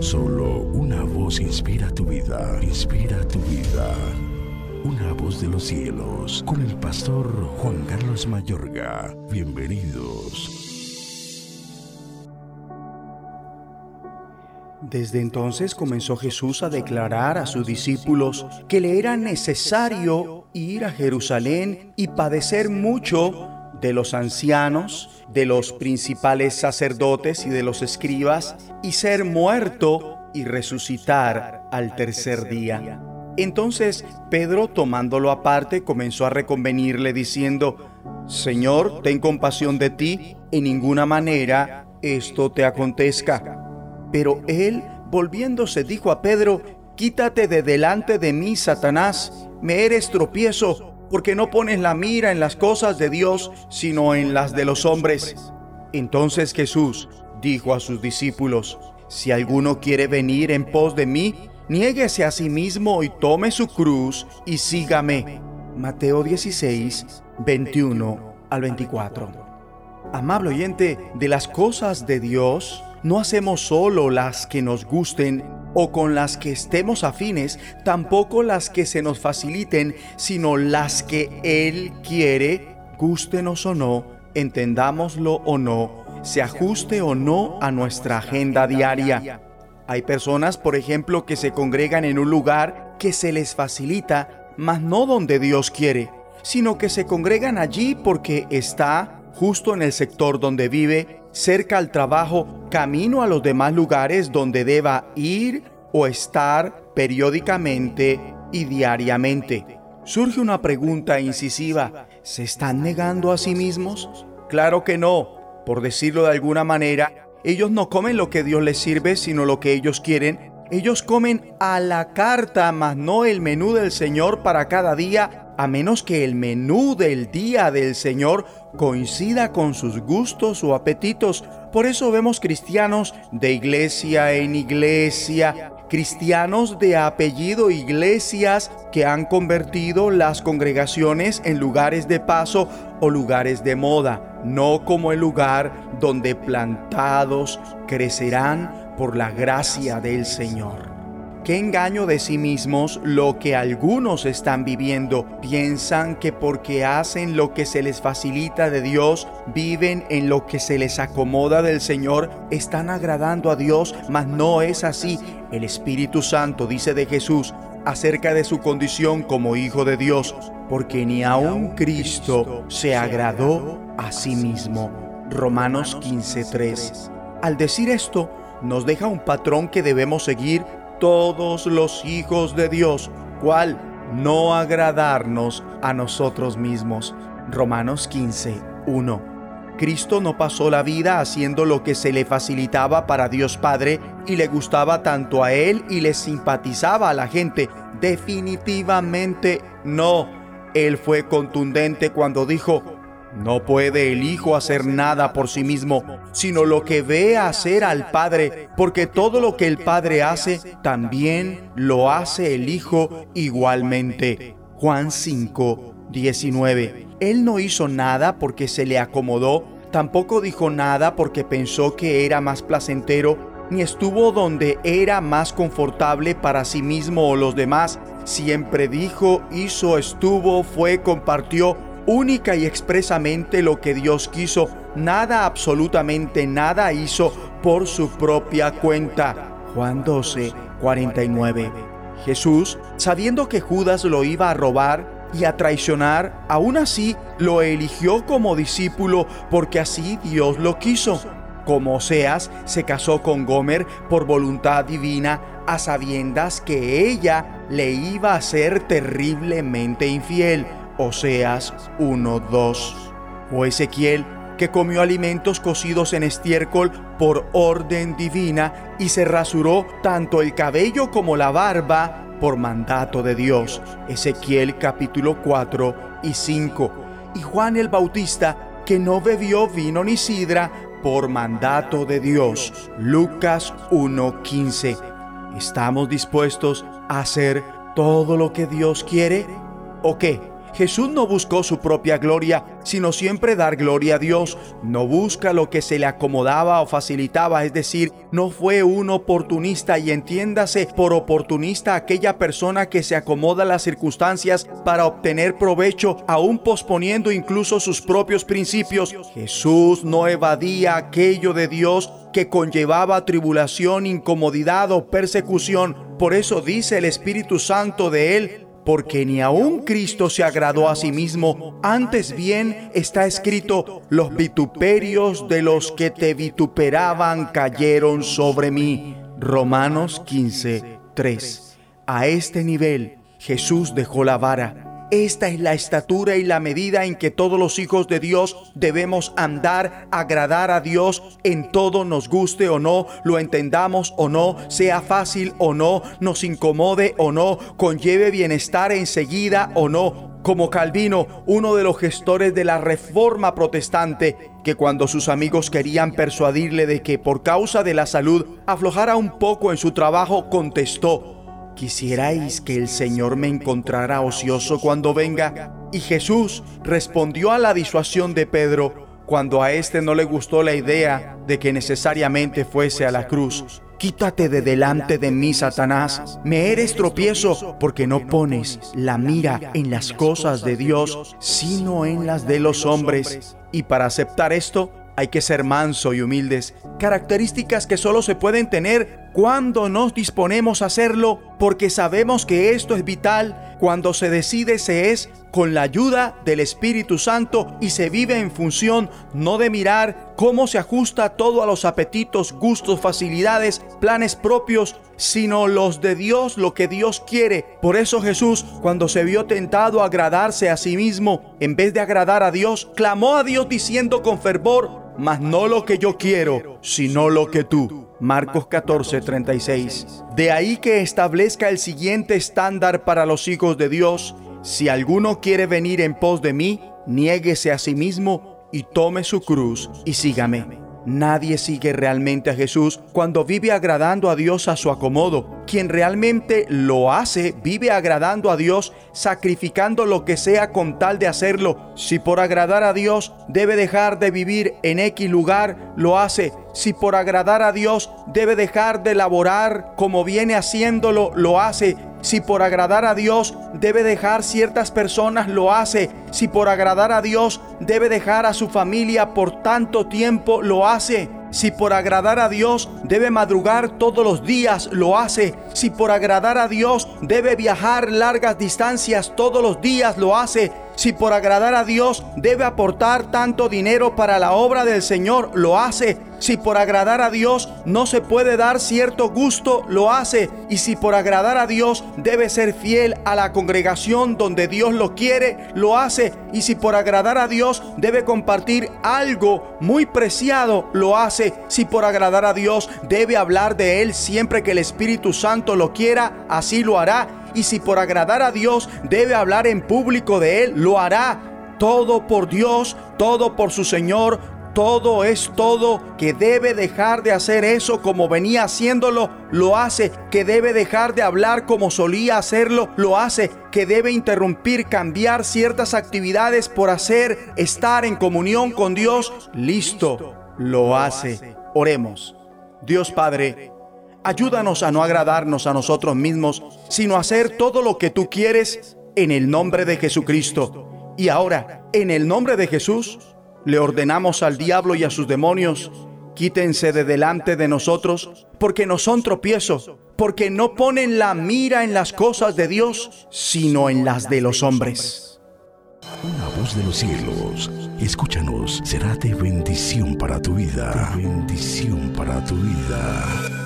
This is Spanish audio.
Solo una voz inspira tu vida, inspira tu vida. Una voz de los cielos, con el pastor Juan Carlos Mayorga. Bienvenidos. Desde entonces comenzó Jesús a declarar a sus discípulos que le era necesario ir a Jerusalén y padecer mucho de los ancianos, de los principales sacerdotes y de los escribas, y ser muerto y resucitar al tercer día. Entonces Pedro, tomándolo aparte, comenzó a reconvenirle diciendo, Señor, ten compasión de ti, en ninguna manera esto te acontezca. Pero él, volviéndose, dijo a Pedro, Quítate de delante de mí, Satanás, me eres tropiezo porque no pones la mira en las cosas de Dios, sino en las de los hombres. Entonces Jesús dijo a sus discípulos, si alguno quiere venir en pos de mí, niéguese a sí mismo y tome su cruz y sígame. Mateo 16, 21 al 24. Amable oyente, de las cosas de Dios, no hacemos solo las que nos gusten o con las que estemos afines, tampoco las que se nos faciliten, sino las que Él quiere, gustenos o no, entendámoslo o no, se ajuste o no a nuestra agenda diaria. Hay personas, por ejemplo, que se congregan en un lugar que se les facilita, mas no donde Dios quiere, sino que se congregan allí porque está justo en el sector donde vive cerca al trabajo, camino a los demás lugares donde deba ir o estar periódicamente y diariamente. Surge una pregunta incisiva, ¿se están negando a sí mismos? Claro que no, por decirlo de alguna manera, ellos no comen lo que Dios les sirve, sino lo que ellos quieren. Ellos comen a la carta, mas no el menú del Señor para cada día a menos que el menú del día del Señor coincida con sus gustos o apetitos. Por eso vemos cristianos de iglesia en iglesia, cristianos de apellido iglesias que han convertido las congregaciones en lugares de paso o lugares de moda, no como el lugar donde plantados crecerán por la gracia del Señor. Qué engaño de sí mismos lo que algunos están viviendo. Piensan que porque hacen lo que se les facilita de Dios, viven en lo que se les acomoda del Señor, están agradando a Dios, mas no es así. El Espíritu Santo dice de Jesús acerca de su condición como Hijo de Dios, porque ni aun Cristo se agradó a sí mismo. Romanos 15:3. Al decir esto, nos deja un patrón que debemos seguir todos los hijos de Dios. ¿Cuál? No agradarnos a nosotros mismos. Romanos 15, 1. Cristo no pasó la vida haciendo lo que se le facilitaba para Dios Padre y le gustaba tanto a Él y le simpatizaba a la gente. Definitivamente no. Él fue contundente cuando dijo, no puede el Hijo hacer nada por sí mismo, sino lo que ve hacer al Padre, porque todo lo que el Padre hace, también lo hace el Hijo igualmente. Juan 5, 19. Él no hizo nada porque se le acomodó, tampoco dijo nada porque pensó que era más placentero, ni estuvo donde era más confortable para sí mismo o los demás. Siempre dijo, hizo, estuvo, fue, compartió única y expresamente lo que Dios quiso. Nada, absolutamente nada hizo por su propia cuenta. Juan 12, 49. Jesús, sabiendo que Judas lo iba a robar y a traicionar, aún así lo eligió como discípulo porque así Dios lo quiso. Como Oseas se casó con Gomer por voluntad divina a sabiendas que ella le iba a ser terriblemente infiel. Oseas 1:2. O Ezequiel, que comió alimentos cocidos en estiércol por orden divina y se rasuró tanto el cabello como la barba por mandato de Dios. Ezequiel capítulo 4 y 5. Y Juan el Bautista, que no bebió vino ni sidra por mandato de Dios. Lucas 1:15. ¿Estamos dispuestos a hacer todo lo que Dios quiere? ¿O qué? Jesús no buscó su propia gloria, sino siempre dar gloria a Dios. No busca lo que se le acomodaba o facilitaba, es decir, no fue un oportunista y entiéndase por oportunista aquella persona que se acomoda a las circunstancias para obtener provecho, aún posponiendo incluso sus propios principios. Jesús no evadía aquello de Dios que conllevaba tribulación, incomodidad o persecución. Por eso dice el Espíritu Santo de él, porque ni aun Cristo se agradó a sí mismo, antes bien está escrito, los vituperios de los que te vituperaban cayeron sobre mí. Romanos 15, 3. A este nivel Jesús dejó la vara esta es la estatura y la medida en que todos los hijos de Dios debemos andar, agradar a Dios en todo, nos guste o no, lo entendamos o no, sea fácil o no, nos incomode o no, conlleve bienestar enseguida o no. Como Calvino, uno de los gestores de la reforma protestante, que cuando sus amigos querían persuadirle de que por causa de la salud aflojara un poco en su trabajo, contestó, ¿Quisierais que el Señor me encontrara ocioso cuando venga? Y Jesús respondió a la disuasión de Pedro cuando a éste no le gustó la idea de que necesariamente fuese a la cruz. Quítate de delante de mí, Satanás. Me eres tropiezo porque no pones la mira en las cosas de Dios, sino en las de los hombres. Y para aceptar esto, hay que ser manso y humildes, características que solo se pueden tener cuando nos disponemos a hacerlo, porque sabemos que esto es vital. Cuando se decide se es con la ayuda del Espíritu Santo y se vive en función no de mirar cómo se ajusta todo a los apetitos, gustos, facilidades, planes propios, sino los de Dios, lo que Dios quiere. Por eso Jesús, cuando se vio tentado a agradarse a sí mismo, en vez de agradar a Dios, clamó a Dios diciendo con fervor, mas no lo que yo quiero, sino lo que tú. Marcos 14, 36. De ahí que establezca el siguiente estándar para los hijos de Dios. Si alguno quiere venir en pos de mí, niéguese a sí mismo y tome su cruz y sígame. Nadie sigue realmente a Jesús cuando vive agradando a Dios a su acomodo. Quien realmente lo hace, vive agradando a Dios, sacrificando lo que sea con tal de hacerlo. Si por agradar a Dios debe dejar de vivir en X lugar, lo hace. Si por agradar a Dios debe dejar de laborar como viene haciéndolo, lo hace. Si por agradar a Dios debe dejar ciertas personas, lo hace. Si por agradar a Dios debe dejar a su familia por tanto tiempo, lo hace. Si por agradar a Dios debe madrugar todos los días, lo hace. Si por agradar a Dios debe viajar largas distancias todos los días, lo hace. Si por agradar a Dios debe aportar tanto dinero para la obra del Señor, lo hace. Si por agradar a Dios no se puede dar cierto gusto, lo hace. Y si por agradar a Dios debe ser fiel a la congregación donde Dios lo quiere, lo hace. Y si por agradar a Dios debe compartir algo muy preciado, lo hace. Si por agradar a Dios debe hablar de Él siempre que el Espíritu Santo lo quiera, así lo hará y si por agradar a Dios debe hablar en público de Él, lo hará. Todo por Dios, todo por su Señor, todo es todo, que debe dejar de hacer eso como venía haciéndolo, lo hace, que debe dejar de hablar como solía hacerlo, lo hace, que debe interrumpir, cambiar ciertas actividades por hacer, estar en comunión con Dios, listo, lo hace. Oremos. Dios Padre, Ayúdanos a no agradarnos a nosotros mismos, sino a hacer todo lo que tú quieres en el nombre de Jesucristo. Y ahora, en el nombre de Jesús, le ordenamos al diablo y a sus demonios, quítense de delante de nosotros, porque no son tropiezos, porque no ponen la mira en las cosas de Dios, sino en las de los hombres. Una voz de los cielos, escúchanos, será de bendición para tu vida. bendición para tu vida.